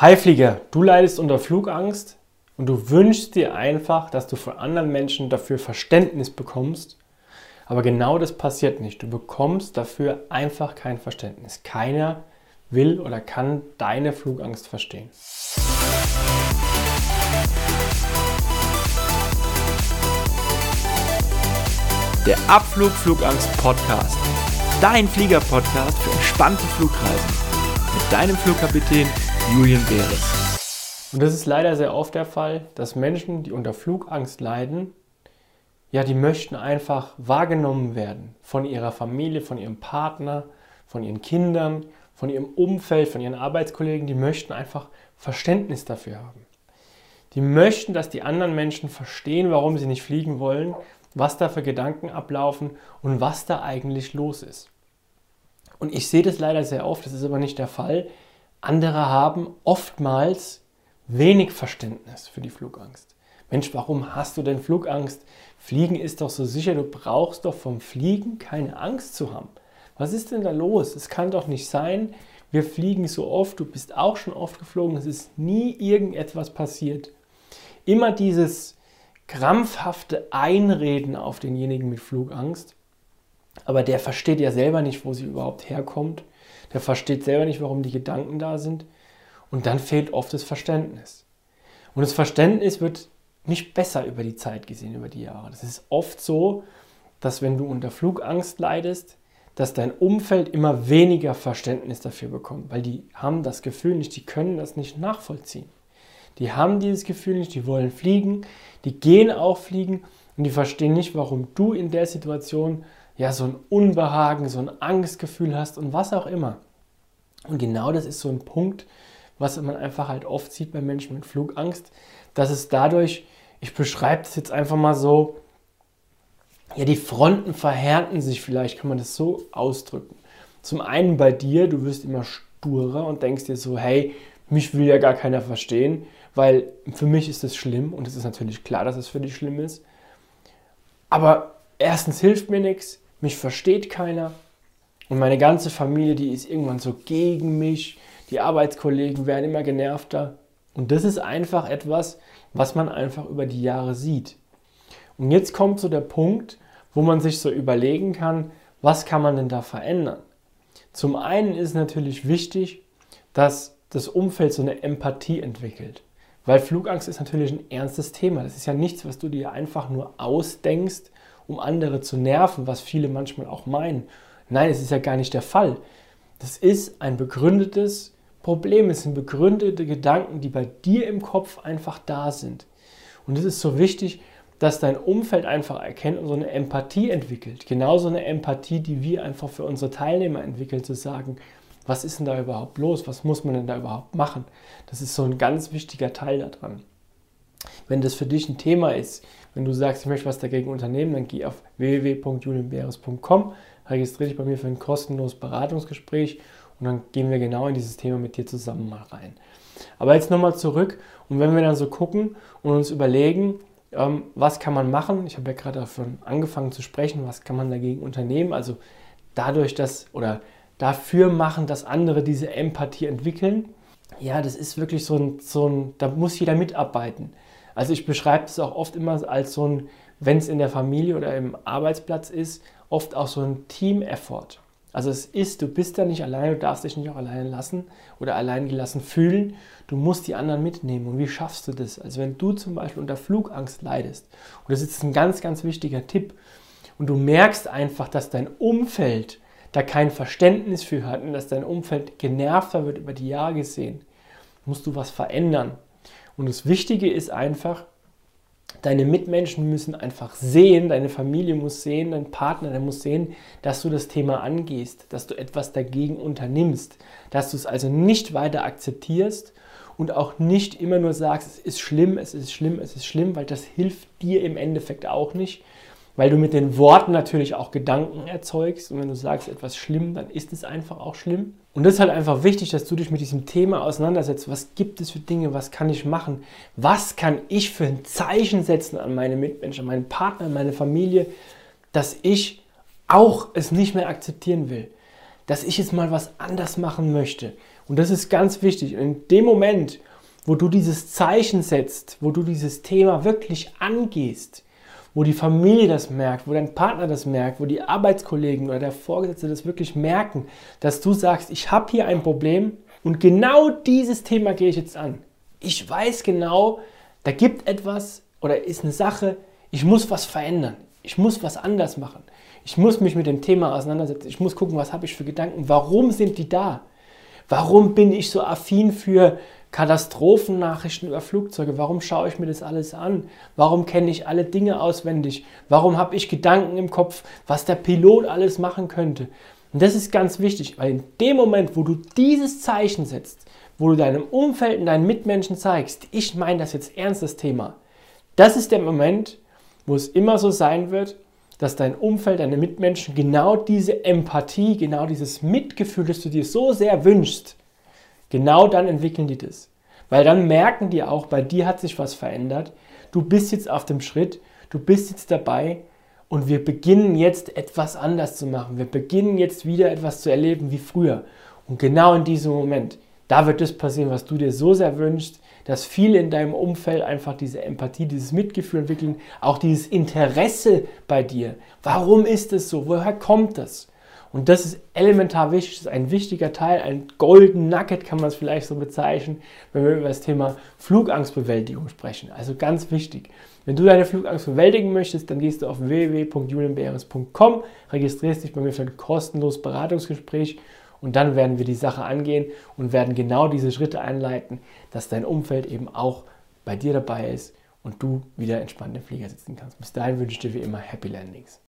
Hi Flieger, du leidest unter Flugangst und du wünschst dir einfach, dass du von anderen Menschen dafür Verständnis bekommst. Aber genau das passiert nicht. Du bekommst dafür einfach kein Verständnis. Keiner will oder kann deine Flugangst verstehen. Der Abflug Flugangst Podcast. Dein Flieger-Podcast für entspannte Flugreisen. Mit deinem Flugkapitän Julian Beres. Und das ist leider sehr oft der Fall, dass Menschen, die unter Flugangst leiden, ja, die möchten einfach wahrgenommen werden von ihrer Familie, von ihrem Partner, von ihren Kindern, von ihrem Umfeld, von ihren Arbeitskollegen. Die möchten einfach Verständnis dafür haben. Die möchten, dass die anderen Menschen verstehen, warum sie nicht fliegen wollen, was da für Gedanken ablaufen und was da eigentlich los ist. Und ich sehe das leider sehr oft, das ist aber nicht der Fall. Andere haben oftmals wenig Verständnis für die Flugangst. Mensch, warum hast du denn Flugangst? Fliegen ist doch so sicher, du brauchst doch vom Fliegen keine Angst zu haben. Was ist denn da los? Es kann doch nicht sein, wir fliegen so oft, du bist auch schon oft geflogen, es ist nie irgendetwas passiert. Immer dieses krampfhafte Einreden auf denjenigen mit Flugangst, aber der versteht ja selber nicht, wo sie überhaupt herkommt der versteht selber nicht, warum die Gedanken da sind. Und dann fehlt oft das Verständnis. Und das Verständnis wird nicht besser über die Zeit gesehen, über die Jahre. Das ist oft so, dass wenn du unter Flugangst leidest, dass dein Umfeld immer weniger Verständnis dafür bekommt, weil die haben das Gefühl nicht, die können das nicht nachvollziehen. Die haben dieses Gefühl nicht, die wollen fliegen, die gehen auch fliegen und die verstehen nicht, warum du in der Situation ja so ein Unbehagen, so ein Angstgefühl hast und was auch immer. Und genau das ist so ein Punkt, was man einfach halt oft sieht bei Menschen mit Flugangst, dass es dadurch, ich beschreibe das jetzt einfach mal so, ja, die Fronten verhärten sich, vielleicht kann man das so ausdrücken. Zum einen bei dir, du wirst immer sturer und denkst dir so, hey, mich will ja gar keiner verstehen, weil für mich ist das schlimm und es ist natürlich klar, dass es für dich schlimm ist. Aber erstens hilft mir nichts, mich versteht keiner und meine ganze Familie, die ist irgendwann so gegen mich, die Arbeitskollegen werden immer genervter und das ist einfach etwas, was man einfach über die Jahre sieht. Und jetzt kommt so der Punkt, wo man sich so überlegen kann, was kann man denn da verändern? Zum einen ist natürlich wichtig, dass das Umfeld so eine Empathie entwickelt. Weil Flugangst ist natürlich ein ernstes Thema. Das ist ja nichts, was du dir einfach nur ausdenkst um andere zu nerven, was viele manchmal auch meinen. Nein, es ist ja gar nicht der Fall. Das ist ein begründetes Problem. Es sind begründete Gedanken, die bei dir im Kopf einfach da sind. Und es ist so wichtig, dass dein Umfeld einfach erkennt und so eine Empathie entwickelt. Genauso eine Empathie, die wir einfach für unsere Teilnehmer entwickeln, zu sagen, was ist denn da überhaupt los? Was muss man denn da überhaupt machen? Das ist so ein ganz wichtiger Teil daran. Wenn das für dich ein Thema ist, wenn du sagst, ich möchte was dagegen unternehmen, dann geh auf www.julienbeeres.com, registriere dich bei mir für ein kostenloses Beratungsgespräch und dann gehen wir genau in dieses Thema mit dir zusammen mal rein. Aber jetzt nochmal zurück und wenn wir dann so gucken und uns überlegen, ähm, was kann man machen, ich habe ja gerade davon angefangen zu sprechen, was kann man dagegen unternehmen, also dadurch, dass oder dafür machen, dass andere diese Empathie entwickeln, ja, das ist wirklich so ein, so ein da muss jeder mitarbeiten. Also ich beschreibe es auch oft immer als so ein, wenn es in der Familie oder im Arbeitsplatz ist, oft auch so ein Team-Effort. Also es ist, du bist da nicht allein, du darfst dich nicht auch allein lassen oder allein gelassen fühlen. Du musst die anderen mitnehmen. Und wie schaffst du das? Also wenn du zum Beispiel unter Flugangst leidest, und das ist ein ganz, ganz wichtiger Tipp, und du merkst einfach, dass dein Umfeld da kein Verständnis für hat und dass dein Umfeld genervter wird über die Jahre gesehen, musst du was verändern. Und das Wichtige ist einfach, deine Mitmenschen müssen einfach sehen, deine Familie muss sehen, dein Partner, der muss sehen, dass du das Thema angehst, dass du etwas dagegen unternimmst, dass du es also nicht weiter akzeptierst und auch nicht immer nur sagst, es ist schlimm, es ist schlimm, es ist schlimm, weil das hilft dir im Endeffekt auch nicht, weil du mit den Worten natürlich auch Gedanken erzeugst. Und wenn du sagst, etwas schlimm, dann ist es einfach auch schlimm. Und das ist halt einfach wichtig, dass du dich mit diesem Thema auseinandersetzt. Was gibt es für Dinge? Was kann ich machen? Was kann ich für ein Zeichen setzen an meine Mitmenschen, an meinen Partner, an meine Familie, dass ich auch es nicht mehr akzeptieren will? Dass ich jetzt mal was anders machen möchte. Und das ist ganz wichtig. Und in dem Moment, wo du dieses Zeichen setzt, wo du dieses Thema wirklich angehst, wo die Familie das merkt, wo dein Partner das merkt, wo die Arbeitskollegen oder der Vorgesetzte das wirklich merken, dass du sagst, ich habe hier ein Problem und genau dieses Thema gehe ich jetzt an. Ich weiß genau, da gibt etwas oder ist eine Sache, ich muss was verändern. Ich muss was anders machen. Ich muss mich mit dem Thema auseinandersetzen. Ich muss gucken, was habe ich für Gedanken. Warum sind die da? Warum bin ich so affin für Katastrophennachrichten über Flugzeuge? Warum schaue ich mir das alles an? Warum kenne ich alle Dinge auswendig? Warum habe ich Gedanken im Kopf, was der Pilot alles machen könnte? Und das ist ganz wichtig, weil in dem Moment, wo du dieses Zeichen setzt, wo du deinem Umfeld und deinen Mitmenschen zeigst, ich meine das jetzt ernst, das Thema, das ist der Moment, wo es immer so sein wird, dass dein Umfeld, deine Mitmenschen genau diese Empathie, genau dieses Mitgefühl, das du dir so sehr wünschst, genau dann entwickeln die das. Weil dann merken die auch, bei dir hat sich was verändert, du bist jetzt auf dem Schritt, du bist jetzt dabei und wir beginnen jetzt etwas anders zu machen. Wir beginnen jetzt wieder etwas zu erleben wie früher. Und genau in diesem Moment, da wird das passieren, was du dir so sehr wünschst, dass viele in deinem Umfeld einfach diese Empathie, dieses Mitgefühl entwickeln, auch dieses Interesse bei dir. Warum ist es so? Woher kommt das? Und das ist elementar wichtig, das ist ein wichtiger Teil, ein Golden Nugget kann man es vielleicht so bezeichnen, wenn wir über das Thema Flugangstbewältigung sprechen. Also ganz wichtig. Wenn du deine Flugangst bewältigen möchtest, dann gehst du auf www.julienbeeres.com, registrierst dich bei mir für ein kostenloses Beratungsgespräch und dann werden wir die Sache angehen und werden genau diese Schritte einleiten, dass dein Umfeld eben auch bei dir dabei ist und du wieder entspannt im Flieger sitzen kannst. Bis dahin wünsche ich dir wie immer Happy Landings.